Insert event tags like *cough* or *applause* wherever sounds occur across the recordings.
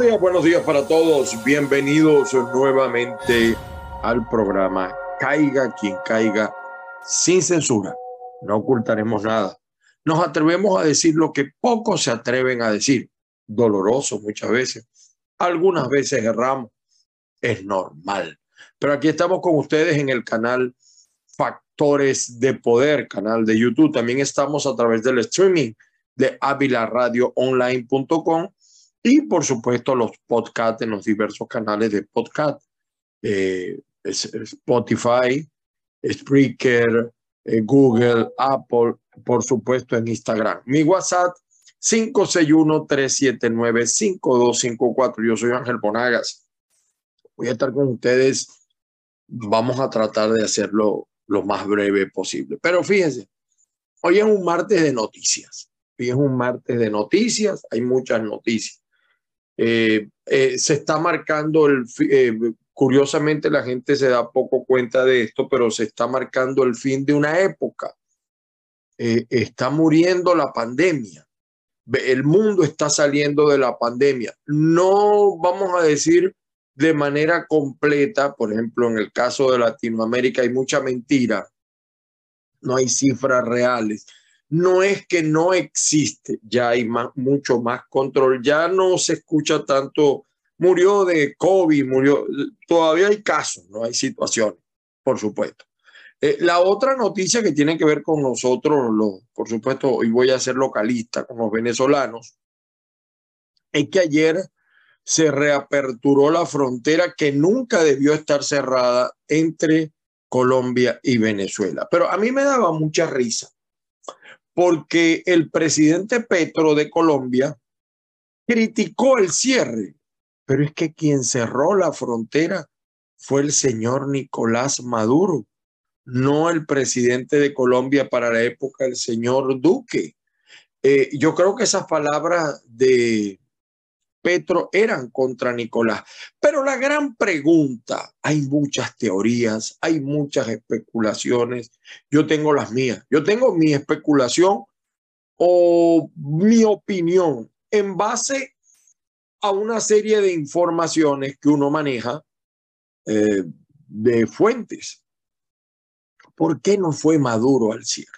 Buenos días, buenos días para todos. Bienvenidos nuevamente al programa Caiga quien caiga sin censura. No ocultaremos nada. Nos atrevemos a decir lo que pocos se atreven a decir. Doloroso muchas veces. Algunas veces erramos. Es normal. Pero aquí estamos con ustedes en el canal Factores de Poder, canal de YouTube. También estamos a través del streaming de avilaradioonline.com y por supuesto los podcasts en los diversos canales de podcast, eh, Spotify, Spreaker, eh, Google, Apple, por supuesto en Instagram. Mi WhatsApp 561-379-5254. Yo soy Ángel Bonagas. Voy a estar con ustedes. Vamos a tratar de hacerlo lo más breve posible. Pero fíjense, hoy es un martes de noticias. Hoy es un martes de noticias. Hay muchas noticias. Eh, eh, se está marcando el, eh, curiosamente la gente se da poco cuenta de esto, pero se está marcando el fin de una época. está muriendo la pandemia. El mundo está saliendo de la pandemia. No vamos a decir de manera completa, por ejemplo, en el caso de Latinoamérica hay mucha mentira, no hay cifras reales no es que no existe, ya hay mucho más control, ya no se escucha tanto, murió de COVID, murió, todavía hay casos, no hay situaciones, por supuesto. Eh, la otra noticia que tiene que ver con nosotros, por supuesto, hoy voy a ser localista con los venezolanos, es que ayer se reaperturó la frontera que nunca debió estar cerrada entre Colombia y Venezuela. Pero a mí me daba mucha risa porque el presidente Petro de Colombia criticó el cierre, pero es que quien cerró la frontera fue el señor Nicolás Maduro, no el presidente de Colombia para la época, el señor Duque. Eh, yo creo que esas palabras de Petro eran contra Nicolás. Pero la gran pregunta, hay muchas teorías, hay muchas especulaciones. Yo tengo las mías. Yo tengo mi especulación o mi opinión en base a una serie de informaciones que uno maneja eh, de fuentes. ¿Por qué no fue Maduro al cierre?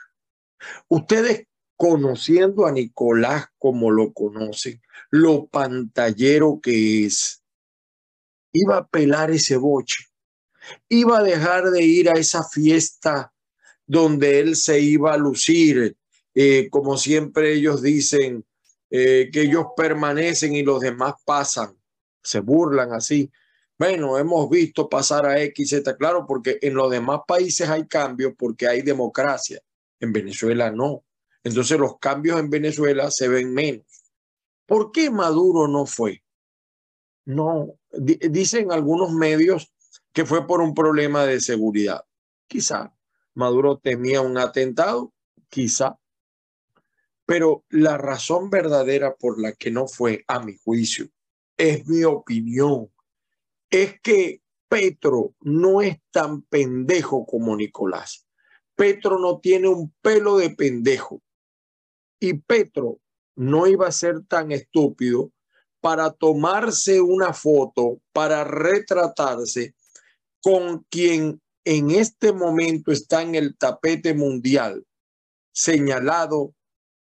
Ustedes conociendo a Nicolás como lo conocen, lo pantallero que es, iba a pelar ese boche, iba a dejar de ir a esa fiesta donde él se iba a lucir, eh, como siempre ellos dicen, eh, que ellos permanecen y los demás pasan, se burlan así. Bueno, hemos visto pasar a X, Z, claro, porque en los demás países hay cambios porque hay democracia. En Venezuela no. Entonces los cambios en Venezuela se ven menos. ¿Por qué Maduro no fue? No, dicen algunos medios que fue por un problema de seguridad. Quizá Maduro temía un atentado, quizá. Pero la razón verdadera por la que no fue, a mi juicio, es mi opinión, es que Petro no es tan pendejo como Nicolás. Petro no tiene un pelo de pendejo. Y Petro no iba a ser tan estúpido para tomarse una foto, para retratarse con quien en este momento está en el tapete mundial, señalado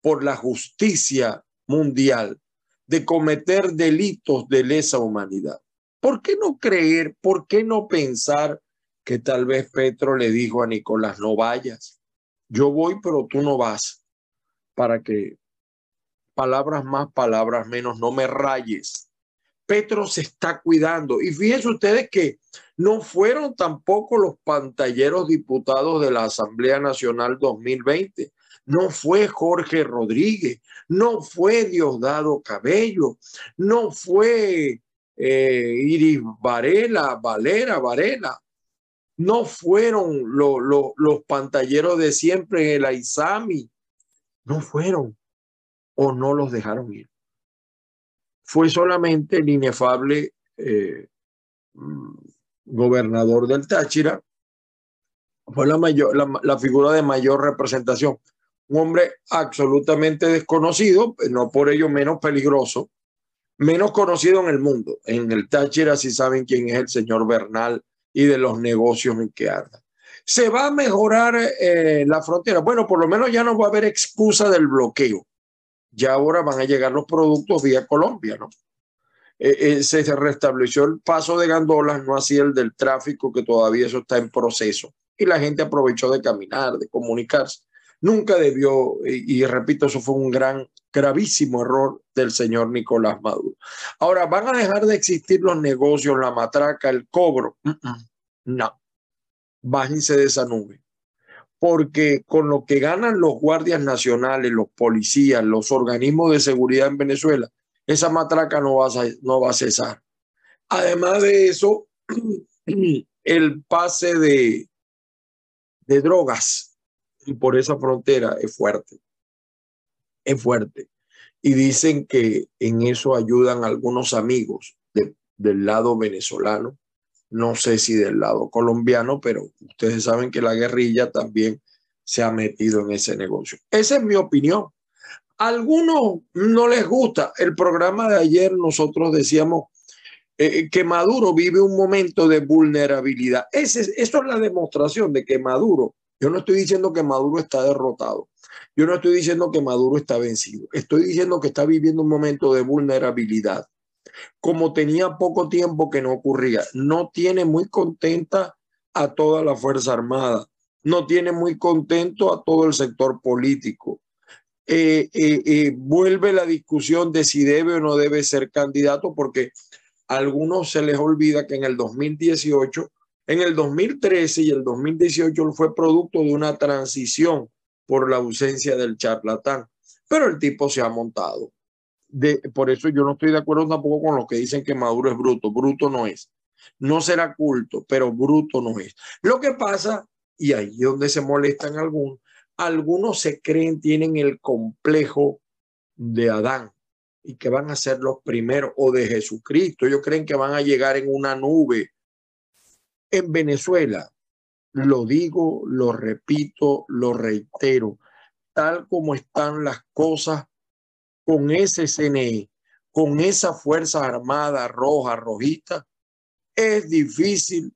por la justicia mundial de cometer delitos de lesa humanidad. ¿Por qué no creer, por qué no pensar que tal vez Petro le dijo a Nicolás, no vayas, yo voy, pero tú no vas? Para que palabras más, palabras menos, no me rayes. Petro se está cuidando. Y fíjense ustedes que no fueron tampoco los pantalleros diputados de la Asamblea Nacional 2020. No fue Jorge Rodríguez, no fue Diosdado Cabello, no fue eh, Iris Varela, Valera, Varela. No fueron los pantalleros de siempre en el Aizami, no fueron o no los dejaron ir. Fue solamente el inefable eh, mm, gobernador del Táchira, fue la, mayor, la, figura de mayor representación. Un hombre absolutamente desconocido, no por ello menos peligroso, menos conocido en el mundo. En el Táchira sí saben quién es el señor Bernal y de los negocios en que anda. ¿Se va a mejorar eh, la frontera? Bueno, por lo menos ya no va a haber excusa del bloqueo. Ya ahora van a llegar los productos vía Colombia, ¿no? Eh, eh, se restableció el paso de gandolas, no así el del tráfico, que todavía eso está en proceso. Y la gente aprovechó de caminar, de comunicarse. Nunca debió, y, repito, eso fue un gran, gravísimo error del señor Nicolás Maduro. Ahora, ¿van a dejar de existir los negocios, la matraca, el cobro? No, bájense de esa nube. Porque con lo que ganan los guardias nacionales, los policías, los organismos de seguridad en Venezuela, esa matraca no va a, no va a cesar. Además de eso, *clears throat* el pase de, de drogas por esa frontera es fuerte. Es fuerte. Y dicen que en eso ayudan algunos amigos del lado venezolano, no sé si del lado colombiano, pero ustedes saben que la guerrilla también se ha metido en ese negocio. Esa es mi opinión. Algunos no les gusta. El programa de ayer nosotros decíamos eh, que Maduro vive un momento de vulnerabilidad. Eso es la demostración de que Maduro yo no estoy diciendo que Maduro está derrotado. Yo no estoy diciendo que Maduro está vencido. Estoy diciendo que está viviendo un momento de vulnerabilidad. Como tenía poco tiempo que no ocurría. No tiene muy contenta a toda la Fuerza Armada. No tiene muy contento a todo el sector político. Eh, eh, eh, vuelve la discusión de si debe o no debe ser candidato porque a algunos se les olvida que en el 2018 en el 2013 y el 2018 fue producto de una transición por la ausencia del charlatán, pero el tipo se ha montado. De, por eso yo no estoy de acuerdo tampoco con los que dicen que Maduro es bruto. Bruto no es. No será culto, pero bruto no es. Lo que pasa, y ahí es donde se molestan algunos, algunos se creen, tienen el complejo de Adán y que van a ser los primeros, o de Jesucristo. Ellos creen que van a llegar en una nube en Venezuela, lo digo, lo repito, lo reitero, tal como están las cosas con ese CNE, con esa Fuerza Armada roja, rojita, es difícil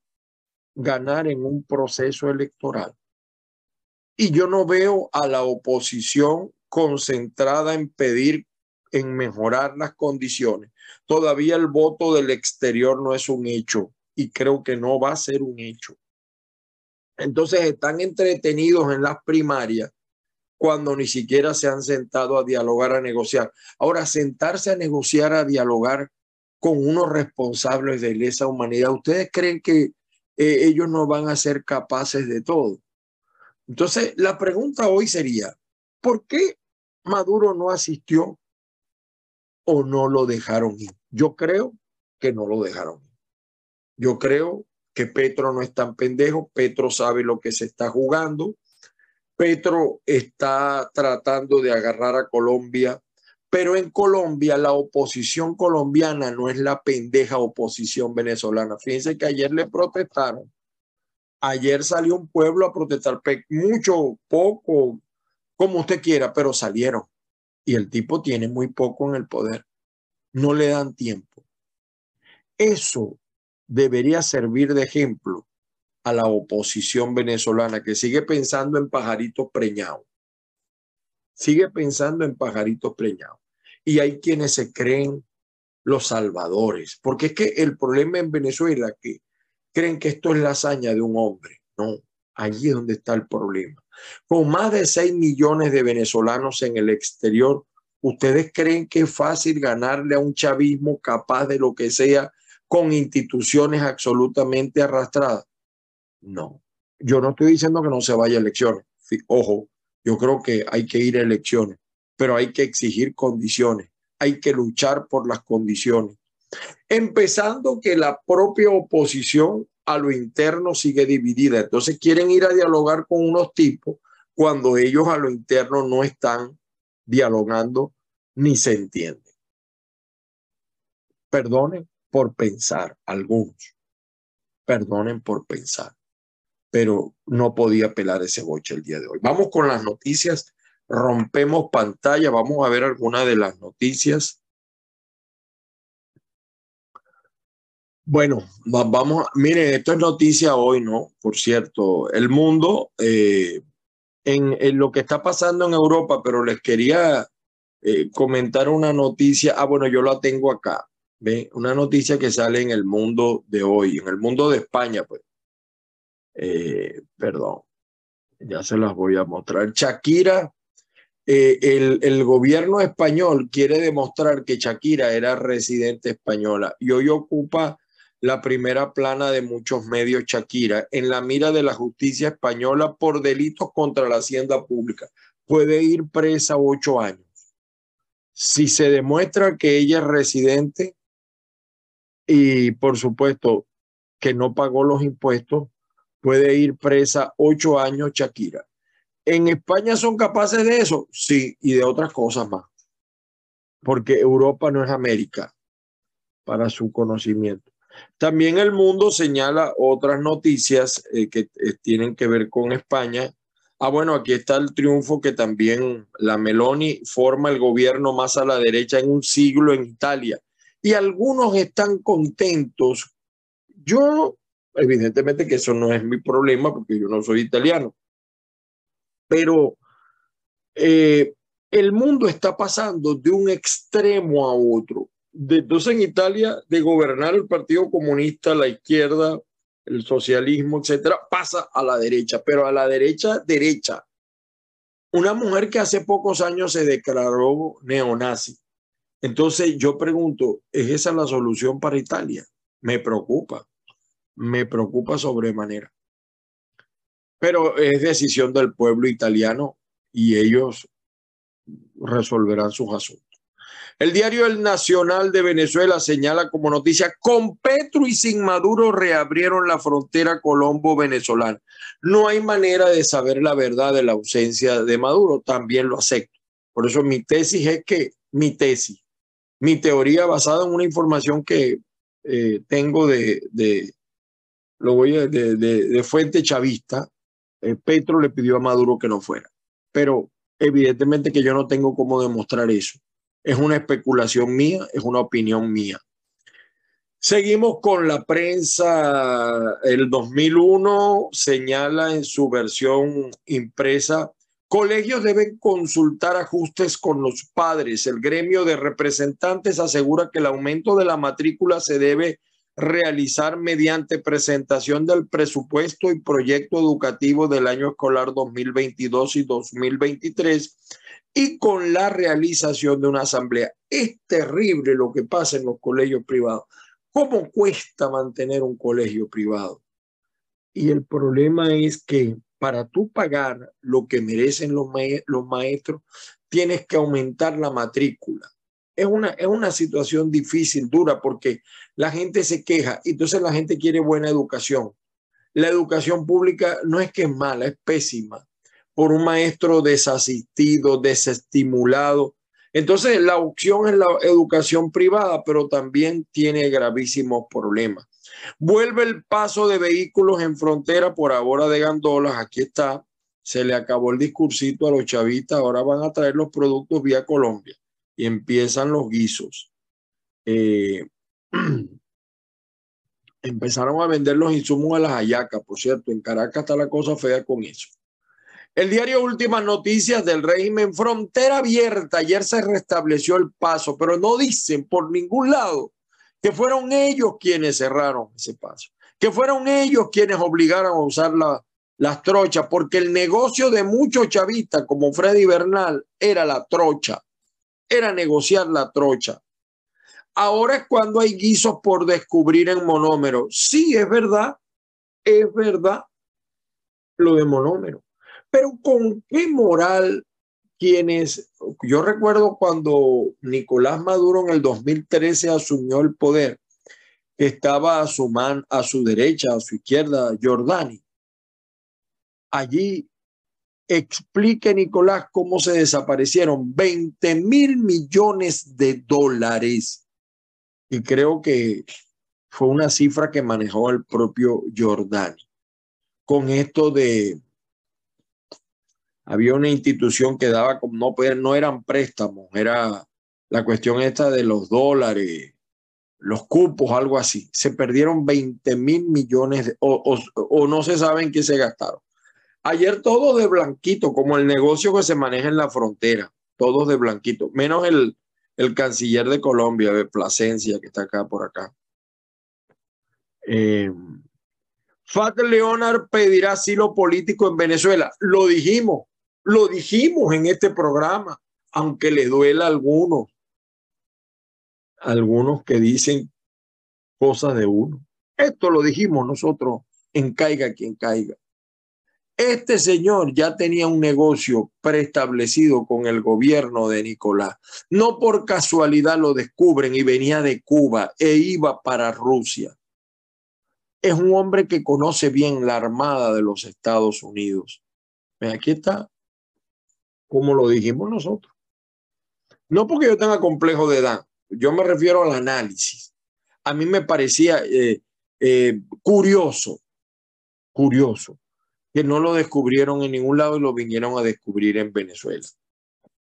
ganar en un proceso electoral. Y yo no veo a la oposición concentrada en pedir, en mejorar las condiciones. Todavía el voto del exterior no es un hecho y creo que no va a ser un hecho. Entonces están entretenidos en las primarias cuando ni siquiera se han sentado a dialogar, a negociar. Ahora, sentarse a negociar, a dialogar con unos responsables de lesa humanidad, ¿ustedes creen que eh, ellos no van a ser capaces de todo? Entonces, la pregunta hoy sería, ¿por qué Maduro no asistió o no lo dejaron ir? Yo creo que no lo dejaron yo creo que Petro no es tan pendejo, Petro sabe lo que se está jugando, Petro está tratando de agarrar a Colombia, pero en Colombia la oposición colombiana no es la pendeja oposición venezolana. Fíjense que ayer le protestaron. Ayer salió un pueblo a protestar, mucho, poco, como usted quiera, pero salieron. Y el tipo tiene muy poco en el poder. No le dan tiempo. Eso debería servir de ejemplo a la oposición venezolana que sigue pensando en pajaritos preñados. Sigue pensando en pajaritos preñados. Y hay quienes se creen los salvadores, porque es que el problema en Venezuela que creen que esto es la hazaña de un hombre. No, allí es donde está el problema. Con más de 6 millones de venezolanos en el exterior, ¿ustedes creen que es fácil ganarle a un chavismo capaz de lo que sea con instituciones absolutamente arrastradas. No, yo no estoy diciendo que no se vaya a elecciones. Ojo, yo creo que hay que ir a elecciones, pero hay que exigir condiciones, hay que luchar por las condiciones. Empezando que la propia oposición a lo interno sigue dividida. Entonces quieren ir a dialogar con unos tipos cuando ellos a lo interno no están dialogando ni se entienden. Perdonen, por pensar, algunos, perdonen por pensar, pero no podía pelar ese boche el día de hoy. Vamos con las noticias, rompemos pantalla, vamos a ver algunas de las noticias Bueno, vamos, miren, esto es noticia hoy, ¿no? Por cierto, el mundo, eh, en, lo que está pasando en Europa, pero les quería eh, comentar una noticia. Ah, bueno, yo la tengo acá. ¿ve? Una noticia que sale en el mundo de hoy, en el mundo de España, pues. Eh, perdón, ya se las voy a mostrar. Shakira, el, el gobierno español quiere demostrar que Shakira era residente española y hoy ocupa la primera plana de muchos medios Shakira en la mira de la justicia española por delitos contra la hacienda pública. Puede ir presa ocho años. Si se demuestra que ella es residente y por supuesto que no pagó los impuestos, puede ir presa ocho años Shakira. ¿En España son capaces de eso? Sí, y de otras cosas más. Porque Europa no es América, para su conocimiento. También el mundo señala otras noticias eh, que eh, tienen que ver con España. Ah, bueno, aquí está el triunfo que también la Meloni forma el gobierno más a la derecha en un siglo en Italia. Y algunos están contentos. Yo, evidentemente que eso no es mi problema porque yo no soy italiano. Pero eh, el mundo está pasando de un extremo a otro de, entonces en Italia, de gobernar el Partido Comunista, la izquierda, el socialismo, etcétera, pasa a la derecha, pero a la derecha, derecha. Una mujer que hace pocos años se declaró neonazi. Entonces yo pregunto, ¿es esa la solución para Italia? Me preocupa, me preocupa sobremanera. Pero es decisión del pueblo italiano y ellos resolverán sus asuntos. El diario El Nacional de Venezuela señala como noticia, con Petro y sin Maduro reabrieron la frontera colombo-venezolana. No hay manera de saber la verdad de la ausencia de Maduro, también lo acepto. Por eso mi tesis es que, mi tesis, mi teoría basada en una información que eh, tengo de, de, lo voy a, de, de, fuente chavista, eh, Petro le pidió a Maduro que no fuera. Pero evidentemente que yo no tengo cómo demostrar eso. Es una especulación mía, es una opinión mía. Seguimos con la prensa. El 2001 señala en su versión impresa, colegios deben consultar ajustes con los padres. El gremio de representantes asegura que el aumento de la matrícula se debe realizar mediante presentación del presupuesto y proyecto educativo del año escolar 2022 y 2023 y con la realización de una asamblea. Es terrible lo que pasa en los colegios privados. ¿Cómo cuesta mantener un colegio privado? Y el problema es que para tú pagar lo que merecen los, maestros, tienes que aumentar la matrícula. Es una, es una situación difícil, dura, porque la gente se queja y entonces la gente quiere buena educación. La educación pública no es que es mala, es pésima por un maestro desasistido, desestimulado. Entonces, la opción es la educación privada, pero también tiene gravísimos problemas. Vuelve el paso de vehículos en frontera por ahora de gandolas. Aquí está. Se le acabó el discursito a los chavistas. Ahora van a traer los productos vía Colombia y empiezan los guisos. Eh, *clears throat* empezaron a vender los insumos a las ayacas, por cierto. En Caracas está la cosa fea con eso. El diario Últimas Noticias del régimen Frontera Abierta. Ayer se restableció el paso, pero no dicen por ningún lado que fueron ellos quienes cerraron ese paso, que fueron ellos quienes obligaron a usar las trochas, porque el negocio de muchos chavistas como Freddy Bernal era la trocha, era negociar la trocha. Ahora es cuando hay guisos por descubrir en monómero. Sí, es verdad, es verdad lo de monómero pero ¿con qué moral quienes, yo recuerdo cuando Nicolás Maduro en el 2013 asumió el poder, estaba a su, man, a su derecha, a su izquierda, Jordani. Allí explique Nicolás cómo se desaparecieron 20 mil millones de dólares. Y creo que fue una cifra que manejó el propio Jordani. Con esto de había una institución que daba no, no eran préstamos, era la cuestión esta de los dólares, los cupos, algo así. Se perdieron 20 mil millones o, o, no se sabe en qué se gastaron. Ayer todo de blanquito, como el negocio que se maneja en la frontera, todos de blanquito, menos el, el canciller de Colombia, de Plasencia, que está acá por acá. Eh, Fat Leonard pedirá asilo político en Venezuela. Lo dijimos, lo dijimos en este programa, aunque le duela a algunos, algunos que dicen cosas de uno. Esto lo dijimos nosotros en Caiga quien caiga. Este señor ya tenía un negocio preestablecido con el gobierno de Nicolás. No por casualidad lo descubren y venía de Cuba e iba para Rusia. Es un hombre que conoce bien la Armada de los Estados Unidos. Aquí está, como lo dijimos nosotros. No porque yo tenga complejo de edad, yo me refiero al análisis. A mí me parecía eh, eh, curioso, curioso que no lo descubrieron en ningún lado y lo vinieron a descubrir en Venezuela.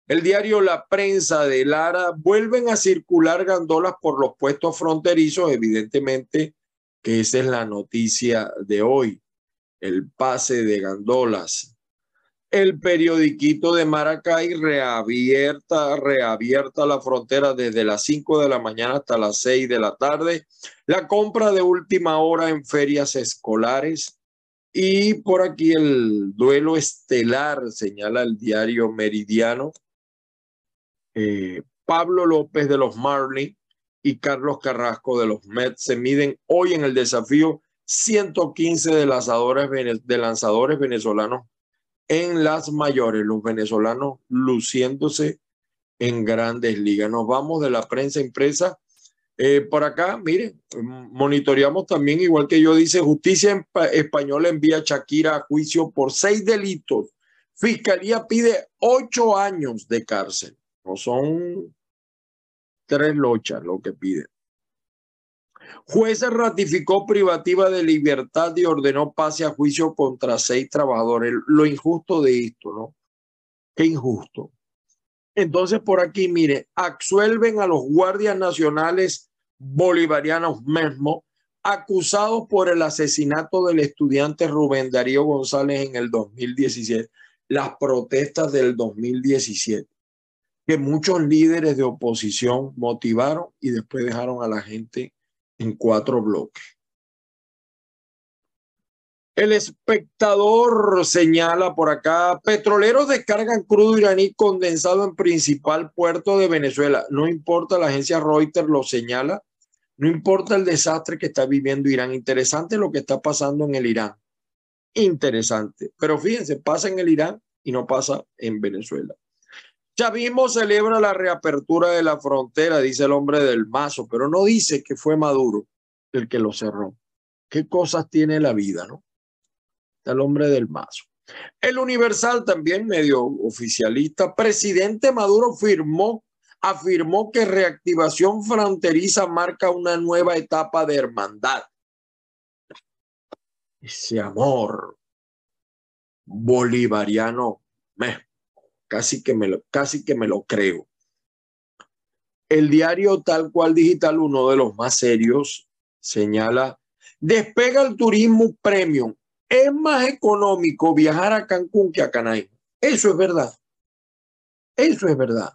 El diario La Prensa de Lara vuelven a circular gandolas por los puestos fronterizos, evidentemente que esa es la noticia de hoy, el pase de gandolas. El periodiquito de Maracay reabierta, reabierta la frontera desde las 5 de la mañana hasta las 6 de la tarde. La compra de última hora en ferias escolares y por aquí el duelo estelar, señala el diario Meridiano. Eh, Pablo López de los Marley y Carlos Carrasco de los Mets se miden hoy en el desafío 115 de lanzadores, de lanzadores venezolanos en las mayores, los venezolanos luciéndose en grandes ligas. Nos vamos de la prensa impresa eh, por acá, miren, monitoreamos también, igual que yo dice, justicia española envía a Shakira a juicio por seis delitos. Fiscalía pide ocho años de cárcel. No son tres lochas lo que pide. Juez ratificó privativa de libertad y ordenó pase a juicio contra seis trabajadores. Lo injusto de esto, ¿no? Qué injusto. Entonces, por aquí, mire, absuelven a los guardias nacionales bolivarianos mismos acusados por el asesinato del estudiante Rubén Darío González en el 2017, las protestas del 2017, que muchos líderes de oposición motivaron y después dejaron a la gente en cuatro bloques. El espectador señala por acá, petroleros descargan crudo iraní condensado en principal puerto de Venezuela. No importa, la agencia Reuters lo señala, no importa el desastre que está viviendo Irán. Interesante lo que está pasando en el Irán. Interesante. Pero fíjense, pasa en el Irán y no pasa en Venezuela. Chavismo celebra la reapertura de la frontera, dice el hombre del mazo, pero no dice que fue Maduro el que lo cerró. ¿Qué cosas tiene la vida, no? el hombre del mazo. El Universal también medio oficialista. Presidente Maduro firmó, afirmó que reactivación fronteriza marca una nueva etapa de hermandad. Ese amor bolivariano, casi, que me lo, casi que me lo creo. El diario tal cual digital, uno de los más serios, señala, despega el turismo premium es más económico viajar a Cancún que a Canay. Eso es verdad. Eso es verdad.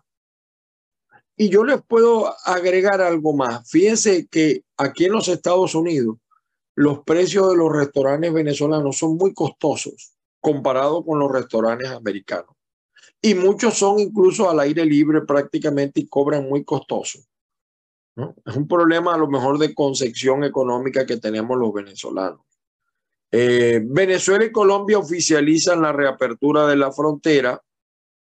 Y yo les puedo agregar algo más. Fíjense que aquí en los Estados Unidos los precios de los restaurantes venezolanos son muy costosos comparado con los restaurantes americanos. Y muchos son incluso al aire libre prácticamente y cobran muy costoso. Es un problema a lo mejor de concepción económica que tenemos los venezolanos. Eh, Venezuela y Colombia oficializan la reapertura de la frontera.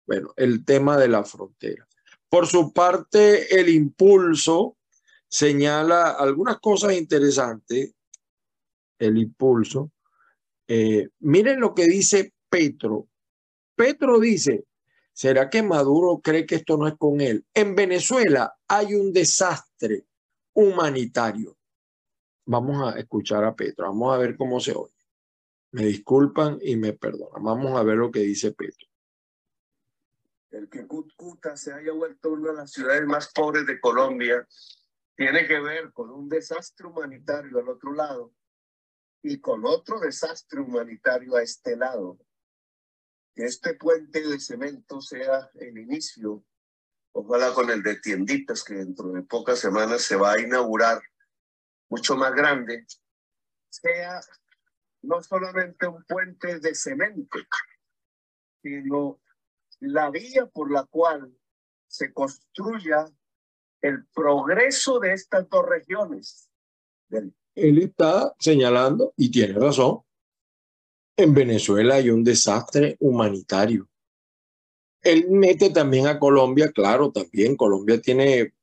Bueno, el tema de la frontera. Por su parte, el impulso señala algunas cosas interesantes. El impulso. Eh, miren lo que dice Petro. Petro dice, ¿será que Maduro cree que esto no es con él? En Venezuela hay un desastre humanitario. Vamos a escuchar a Petro, vamos a ver cómo se oye. Me disculpan y me perdonan. Vamos a ver lo que dice Petro. El que Cúcuta se haya vuelto una de las ciudades más pobres de Colombia tiene que ver con un desastre humanitario al otro lado y con otro desastre humanitario a este lado. Que este puente de cemento sea el inicio, ojalá con el de tienditas que dentro de pocas semanas se va a inaugurar mucho más grande, sea no solamente un puente de cemento, sino la vía por la cual se construya el progreso de estas dos regiones. Él está señalando, y tiene razón, en Venezuela hay un desastre humanitario. Él mete también a Colombia, claro, también Colombia tiene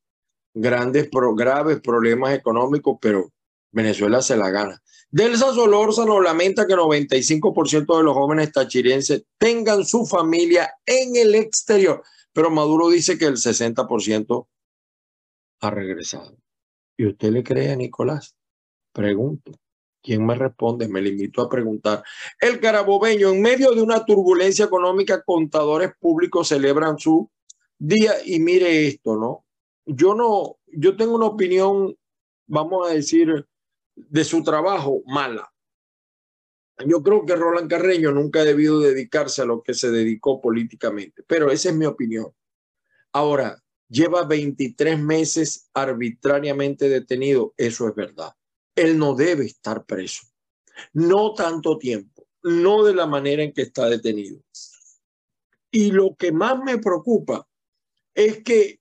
grandes, graves problemas económicos, pero Venezuela se la gana. Delsa Solórzano lamenta que 95% de los jóvenes tachirenses tengan su familia en el exterior, pero Maduro dice que el 60% ha regresado. ¿Y usted le cree a Nicolás? Pregunto. ¿Quién me responde? Me limito a preguntar. El carabobeño, en medio de una turbulencia económica, contadores públicos celebran su día y mire esto, ¿no? Yo no, yo tengo una opinión, vamos a decir, de su trabajo mala. Yo creo que Roland Carreño nunca ha debido dedicarse a lo que se dedicó políticamente, pero esa es mi opinión. Ahora, lleva 23 meses arbitrariamente detenido, eso es verdad. Él no debe estar preso. No tanto tiempo, no de la manera en que está detenido. Y lo que más me preocupa es que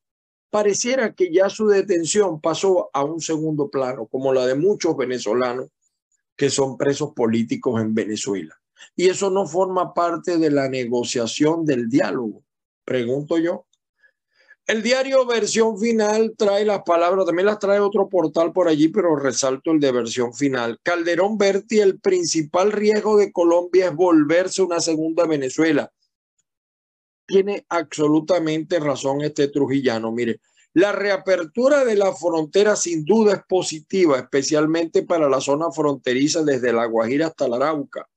pareciera que ya su detención pasó a un segundo plano, como la de muchos venezolanos que son presos políticos en Venezuela. Y eso no forma parte de la negociación del diálogo, pregunto yo. El diario versión final trae las palabras, también las trae otro portal por allí, pero resalto el de versión final. Calderón Berti, el principal riesgo de Colombia es volverse una segunda Venezuela tiene absolutamente razón este trujillano. Mire, la reapertura de la frontera sin duda es positiva, especialmente para la zona fronteriza desde La Guajira hasta la Arauca.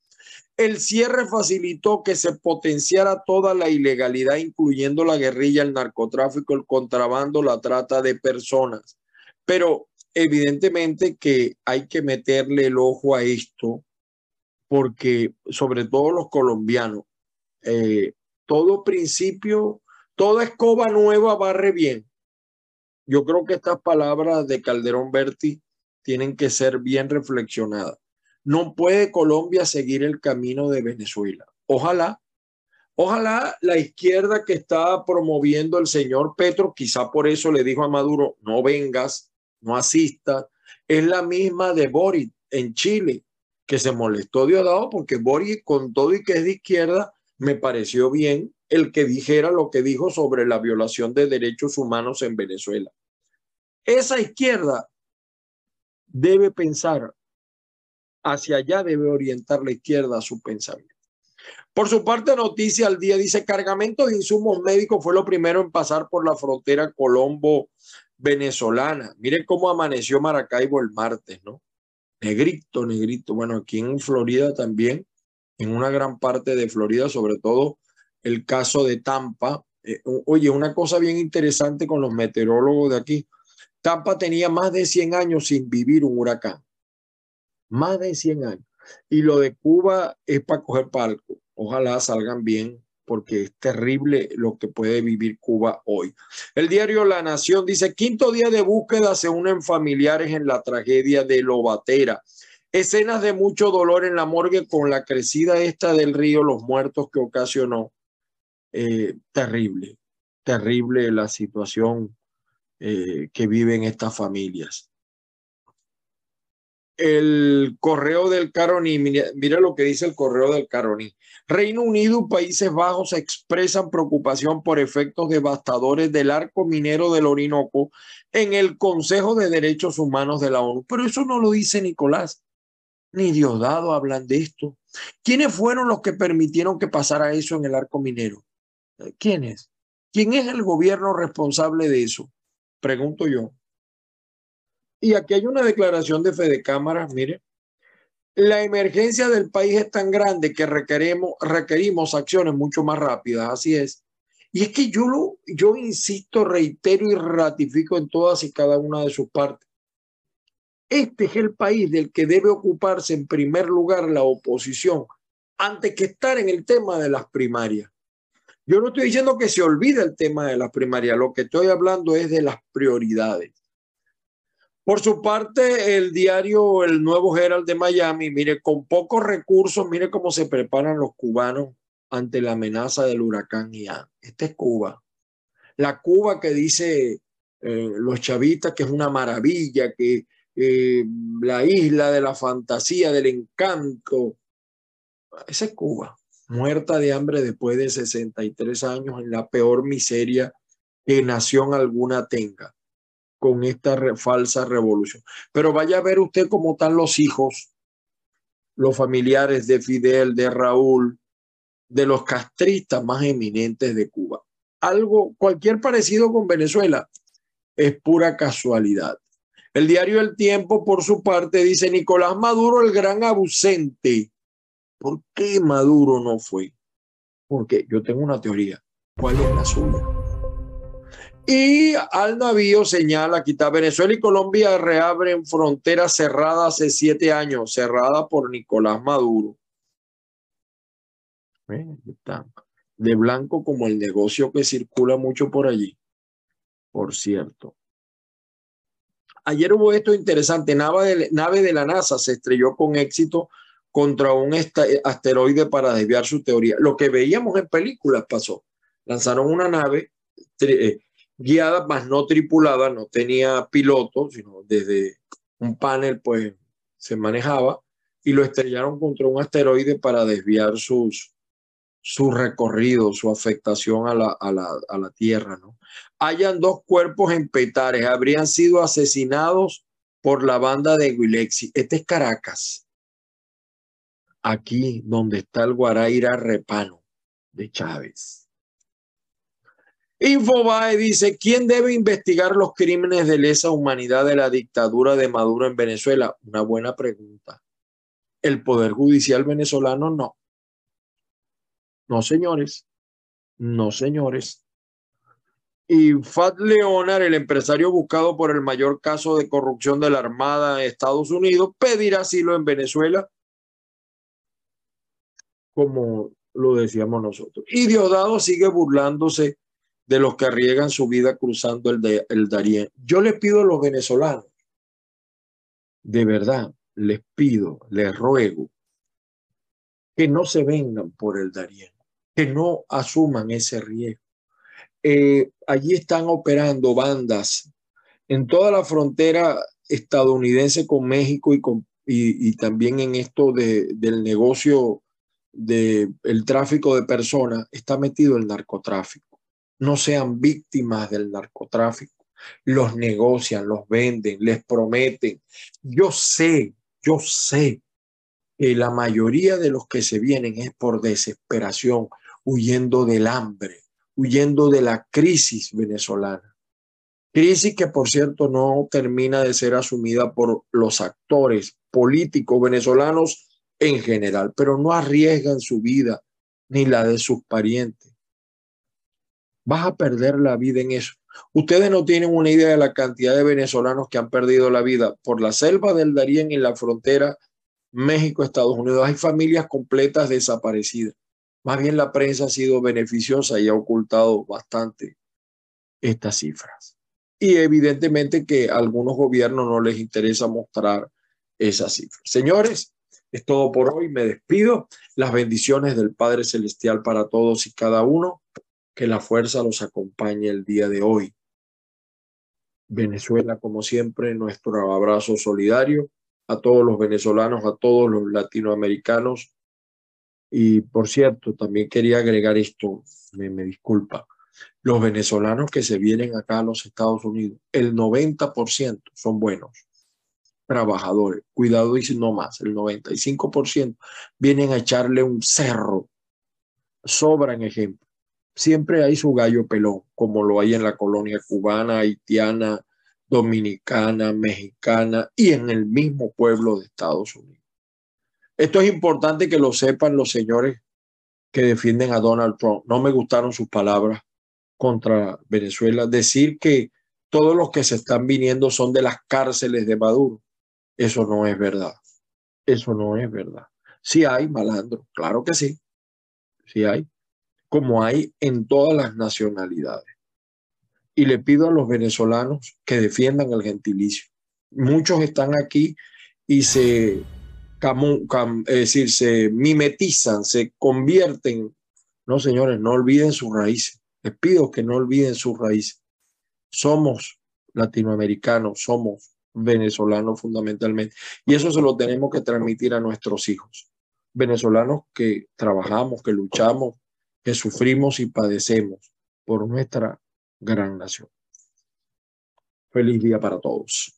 El cierre facilitó que se potenciara toda la ilegalidad, incluyendo la guerrilla, el narcotráfico, el contrabando, la trata de personas. Pero evidentemente que hay que meterle el ojo a esto, porque sobre todo los colombianos, eh, todo principio, toda escoba nueva barre bien. Yo creo que estas palabras de Calderón Berti tienen que ser bien reflexionadas. No puede Colombia seguir el camino de Venezuela. Ojalá, ojalá la izquierda que está promoviendo el señor Petro, quizá por eso le dijo a Maduro, no vengas, no asistas, es la misma de Boris en Chile, que se molestó Diosdado porque Boris, con todo y que es de izquierda, me pareció bien el que dijera lo que dijo sobre la violación de derechos humanos en Venezuela. Esa izquierda debe pensar hacia allá, debe orientar la izquierda a su pensamiento. Por su parte, Noticia al Día dice, cargamento de insumos médicos fue lo primero en pasar por la frontera colombo-venezolana. Miren cómo amaneció Maracaibo el martes, ¿no? Negrito, negrito. Bueno, aquí en Florida también en una gran parte de Florida, sobre todo el caso de Tampa. Eh, oye, una cosa bien interesante con los meteorólogos de aquí. Tampa tenía más de 100 años sin vivir un huracán. Más de 100 años. Y lo de Cuba es para coger palco. Ojalá salgan bien porque es terrible lo que puede vivir Cuba hoy. El diario La Nación dice, quinto día de búsqueda se unen familiares en la tragedia de Lobatera. Escenas de mucho dolor en la morgue con la crecida esta del río, los muertos que ocasionó. Eh, terrible, terrible la situación eh, que viven estas familias. El correo del Caroní, mira, lo que dice el correo del Caroní. Reino Unido y Países Bajos expresan preocupación por efectos devastadores del arco minero del Orinoco en el Consejo de Derechos Humanos de la ONU. Pero eso no lo dice Nicolás ni Diosdado hablan de esto. ¿Quiénes fueron los que permitieron que pasara eso en el arco minero? ¿Quiénes? ¿Quién es el gobierno responsable de eso? Pregunto yo. Y aquí hay una declaración de Fede Cámara, mire. La emergencia del país es tan grande que requerimos, requerimos acciones mucho más rápidas, así es. Y es que yo, lo, yo insisto, reitero y ratifico en todas y cada una de sus partes. Este es el país del que debe ocuparse en primer lugar la oposición antes que estar en el tema de las primarias. Yo no estoy diciendo que se olvide el tema de las primarias, lo que estoy hablando es de las prioridades. Por su parte, el diario El Nuevo Herald de Miami, mire, con pocos recursos, mire cómo se preparan los cubanos ante la amenaza del huracán Ian. Esta es Cuba. La Cuba que dice eh, los chavistas que es una maravilla, que eh, la isla de la fantasía, del encanto. Esa es Cuba, muerta de hambre después de 63 años en la peor miseria que nación alguna tenga con esta falsa revolución. Pero vaya a ver usted cómo están los hijos, los familiares de Fidel, de Raúl, de los castristas más eminentes de Cuba. Algo, cualquier parecido con Venezuela es pura casualidad. El diario El Tiempo, por su parte, dice Nicolás Maduro, el gran ausente. ¿Por qué Maduro no fue? Porque yo tengo una teoría. ¿Cuál es la suya? Y al navío señala está Venezuela y Colombia reabren fronteras cerradas hace siete años, cerrada por Nicolás Maduro. De blanco como el negocio que circula mucho por allí, por cierto. Ayer hubo esto interesante, nave de, la NASA se estrelló con éxito contra un asteroide para desviar su teoría. Lo que veíamos en películas pasó. Lanzaron una nave eh, guiada, más no tripulada, no tenía piloto, sino desde un panel pues se manejaba y lo estrellaron contra un asteroide para desviar sus, su recorrido, su afectación a la, a la, a la tierra. ¿no? hayan dos cuerpos en Petares, habrían sido asesinados por la banda de Guilexi. Este es Caracas, aquí donde está el Guaraira Repano de Chávez. Infobae dice, ¿quién debe investigar los crímenes de lesa humanidad de la dictadura de Maduro en Venezuela? Una buena pregunta. ¿El Poder Judicial venezolano? No. No, señores. No, señores. Y Fat Leonard, el empresario buscado por el mayor caso de corrupción de la Armada de Estados Unidos, pedirá asilo en Venezuela, como lo decíamos nosotros. Y Diosdado sigue burlándose de los que arriesgan su vida cruzando el, de, el Darién. Yo les pido a los venezolanos, de verdad, les pido, les ruego, que no se vengan por el Darién, que no asuman ese riesgo eh, allí están operando bandas en toda la frontera estadounidense con México y, con, y, también en esto de, del negocio del el tráfico de personas, está metido el narcotráfico. No sean víctimas del narcotráfico. Los negocian, los venden, les prometen. Yo sé, yo sé que la mayoría de los que se vienen es por desesperación, huyendo del hambre, huyendo de la crisis venezolana. Crisis que, por cierto, no termina de ser asumida por los actores políticos venezolanos en general, pero no arriesgan su vida ni la de sus parientes. Vas a perder la vida en eso. Ustedes no tienen una idea de la cantidad de venezolanos que han perdido la vida por la selva del Darién y la frontera México-Estados Unidos. Hay familias completas desaparecidas. Más bien la prensa ha sido beneficiosa y ha ocultado bastante estas cifras. Y evidentemente que a algunos gobiernos no les interesa mostrar esas cifras. Señores, es todo por hoy. Me despido. Las bendiciones del Padre Celestial para todos y cada uno. Que la fuerza los acompañe el día de hoy. Venezuela, como siempre, nuestro abrazo solidario a todos los venezolanos, a todos los latinoamericanos y por cierto, también quería agregar esto, me, disculpa, los venezolanos que se vienen acá a los Estados Unidos, el 90% son buenos trabajadores, cuidado y no más, el 95% vienen a echarle un cerro, sobran ejemplo. Siempre hay su gallo pelón, como lo hay en la colonia cubana, haitiana, dominicana, mexicana y en el mismo pueblo de Estados Unidos. Esto es importante que lo sepan los señores que defienden a Donald Trump. No me gustaron sus palabras contra Venezuela, decir que todos los que se están viniendo son de las cárceles de Maduro, eso no es verdad. Eso no es verdad. Sí hay malandro, claro que sí. Sí hay, como hay en todas las nacionalidades. Y le pido a los venezolanos que defiendan el gentilicio. Muchos están aquí y se, es decir, se mimetizan, se convierten. No, señores, no olviden sus raíces. Les pido que no olviden sus raíces. Somos latinoamericanos, somos venezolanos fundamentalmente. Y eso se lo tenemos que transmitir a nuestros hijos. Venezolanos que trabajamos, que luchamos, que sufrimos y padecemos por nuestra gran nación. Feliz día para todos.